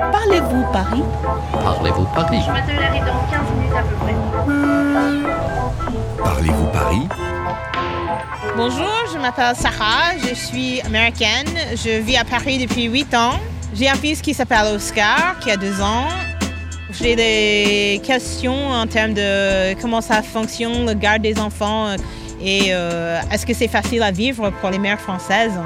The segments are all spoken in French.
Parlez-vous Paris Parlez-vous Paris Je m'attelle dans 15 minutes à peu près. Parlez-vous Paris Bonjour, je m'appelle Sarah, je suis américaine, je vis à Paris depuis 8 ans. J'ai un fils qui s'appelle Oscar, qui a 2 ans. J'ai des questions en termes de comment ça fonctionne, le garde des enfants, et euh, est-ce que c'est facile à vivre pour les mères françaises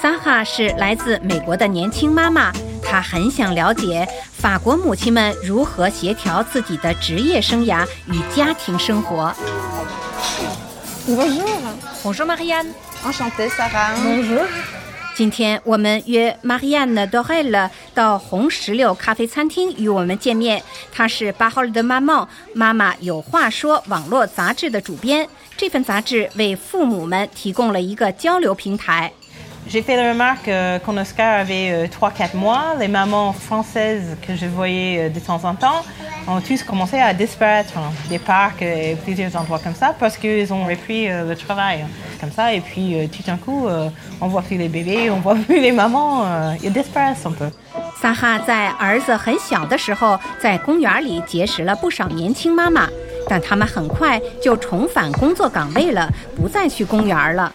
萨哈是来自美国的年轻妈妈， 她很想了解法国母亲们如何协调自己的职业生涯与家庭生活。Bonjour, Bonjour Marianne。enchantée Sarah. 今天我们约 Marianne Dorel 到红石榴咖啡餐厅与我们见面。她是巴赫尔的妈妈，妈妈有话说网络杂志的主编。这份杂志为父母们提供了一个交流平台。J'ai fait la remarque euh, quand Oscar avait 3-4 mois, les mamans françaises que je voyais euh, de temps en temps ont tous commencé à disparaître hein, des parcs et plusieurs endroits comme ça parce qu'ils ont repris euh, le travail hein, comme ça. Et puis euh, tout d'un coup, euh, on voit plus les bébés, on voit plus les mamans, euh, ils disparaissent un peu. 萨哈在儿子很小的时候，在公园里结识了不少年轻妈妈，但他们很快就重返工作岗位了，不再去公园了。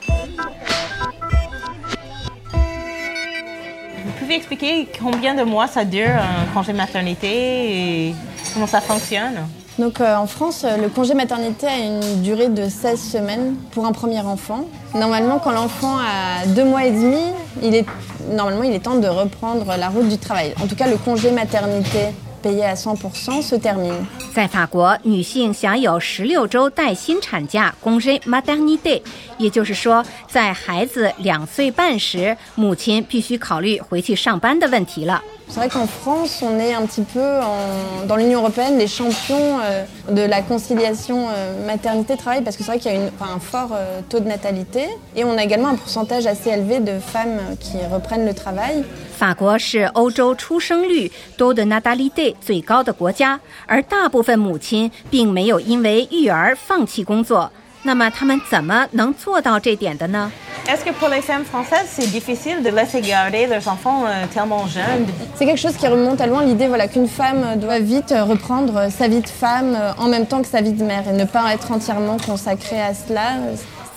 Expliquer combien de mois ça dure un congé maternité et comment ça fonctionne? Donc euh, en France, euh, le congé maternité a une durée de 16 semaines pour un premier enfant. Normalement, quand l'enfant a deux mois et demi, il est, normalement, il est temps de reprendre la route du travail. En tout cas, le congé maternité payé à 100% se termine. 在法国，女性享有十六周带薪产假 （congé maternité），也就是说，在孩子两岁半时，母亲必须考虑回去上班的问题了。 C'est vrai qu'en France, on est un petit peu en- dans l'Union européenne les champions euh, de la conciliation euh, maternité-travail parce que c'est vrai qu'il y a une- enfin, un fort euh, taux de natalité et on a également un pourcentage assez élevé de femmes euh, qui reprennent le travail. 法国是欧洲出生率多的 natalité 最高的国家，而大部分母亲并没有因为育儿放弃工作。那么，她们怎么能做到这点的呢？ Est-ce que pour les femmes françaises, c'est difficile de laisser garder leurs enfants euh, tellement jeunes C'est quelque chose qui remonte à loin l'idée voilà, qu'une femme doit vite euh, reprendre euh, sa vie de femme euh, en même temps que sa vie de mère et ne pas être entièrement consacrée à cela.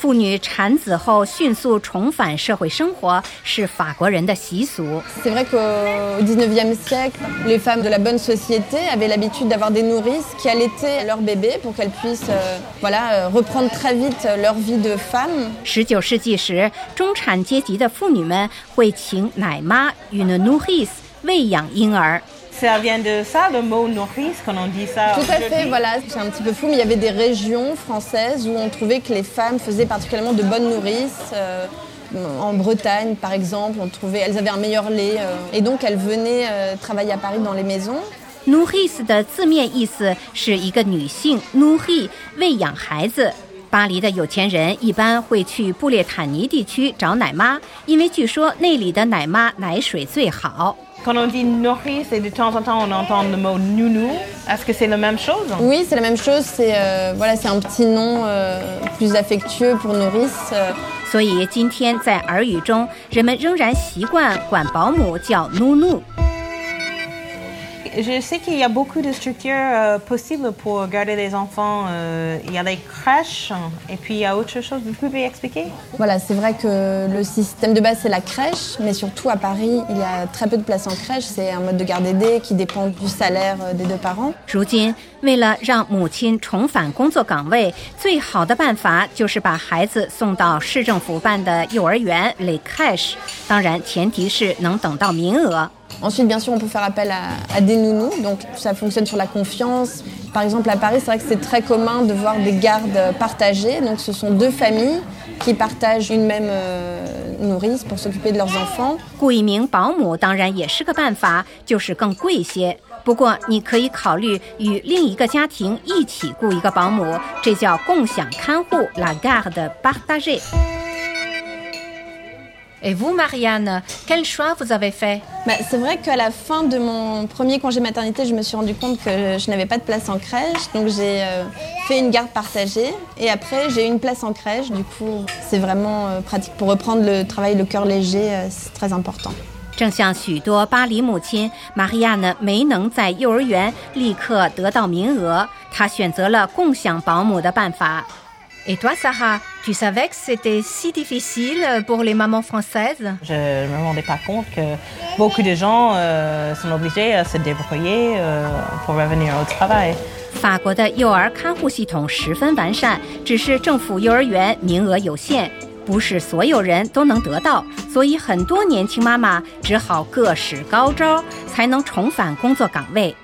妇女产子后迅速重返社会生活是法国人的习俗。C'est vrai qu'au 19e siècle, les femmes de la bonne société avaient l'habitude d'avoir des nourrices qui allaitaient leurs bébés pour qu'elles puissent euh, voilà, euh, reprendre très vite leur vie de femme. 十九世纪时，中产阶级的妇女们会请奶妈 une nourrice 喂养婴儿。Ça vient de ça, le mot nourrice, quand on dit ça Tout à fait, aujourd'hui voilà, c'est un petit peu fou, mais il y avait des régions françaises où on trouvait que les femmes faisaient particulièrement de bonnes nourrices. euh, en Bretagne, par exemple, on trouvait, elles avaient un meilleur lait, euh, et donc elles venaient euh, travailler à Paris dans les maisons. nourrice 的字面意思是一个女性 nourri 喂养孩子。巴黎的有钱人一般会去布列塔尼地区找奶妈，因为据说那里的奶妈奶水最好。 Quand on dit nourrice et de temps en temps on entend le mot nounou, est-ce que c'est la même chose Oui, c'est la même chose, c'est euh, voilà, c'est un petit nom euh, plus affectueux pour nourrice. euh, 所以今天在耳语中，人们仍然习惯管保姆叫 nounou。 Je sais qu'il y a beaucoup de structures euh, possibles pour garder les enfants. euh, il y a les crèches et puis il y a autre chose. Vous pouvez expliquer Voilà, c'est vrai que le système de base c'est la crèche, mais surtout à Paris, il y a très peu de places en crèche. C'est un mode de garde aidé qui dépend du salaire euh, des deux parents. 如今，为了让母亲重返工作岗位，最好的办法就是把孩子送到市政府办的幼儿园 les crèches，当然前提是能等到名额。 Ensuite, bien sûr, on peut faire appel à, à des nounous, donc ça fonctionne sur la confiance. Par exemple, à Paris, c'est vrai que c'est très commun de voir des gardes partagées. Donc, ce sont deux familles qui partagent une même euh, nourrice pour s'occuper de leurs enfants. 雇一名保姆当然也是个办法，就是更贵些。不过你可以考虑与另一个家庭一起雇一个保姆，这叫共享看护 la garde partagée。 Et vous, Marianne, quel choix vous avez fait Bah, c'est vrai qu'à la fin de mon premier congé maternité, je me suis rendu compte que je n'avais pas de place en crèche. Donc, j'ai euh, fait une garde partagée. Et après, j'ai eu une place en crèche. Du coup, c'est vraiment euh, pratique pour reprendre le travail, le cœur léger. euh, c'est très important. 正像许多巴黎母亲，玛利亚呢没能在幼儿园立刻得到名额，她选择了共享保姆的办法。 Et toi, Sarah, tu savais que c'était si difficile pour les mamans françaises Je ne me rendais pas compte que beaucoup de gens euh, sont obligés à se débrouiller euh, pour revenir au travail. 法国的幼儿看护系统十分完善，只是政府幼儿园名额有限，不是所有人都能得到，所以很多年轻妈妈只好各使高招，才能重返工作岗位。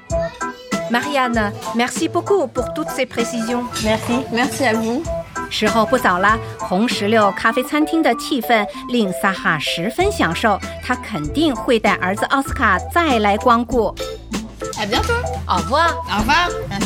Marianne, merci beaucoup pour toutes ces précisions. Merci. Merci à vous. 时候不早了，红石榴咖啡餐厅的气氛令萨哈十分享受，他肯定会带儿子奥斯卡再来光顾。À bientôt. Au revoir. Au revoir.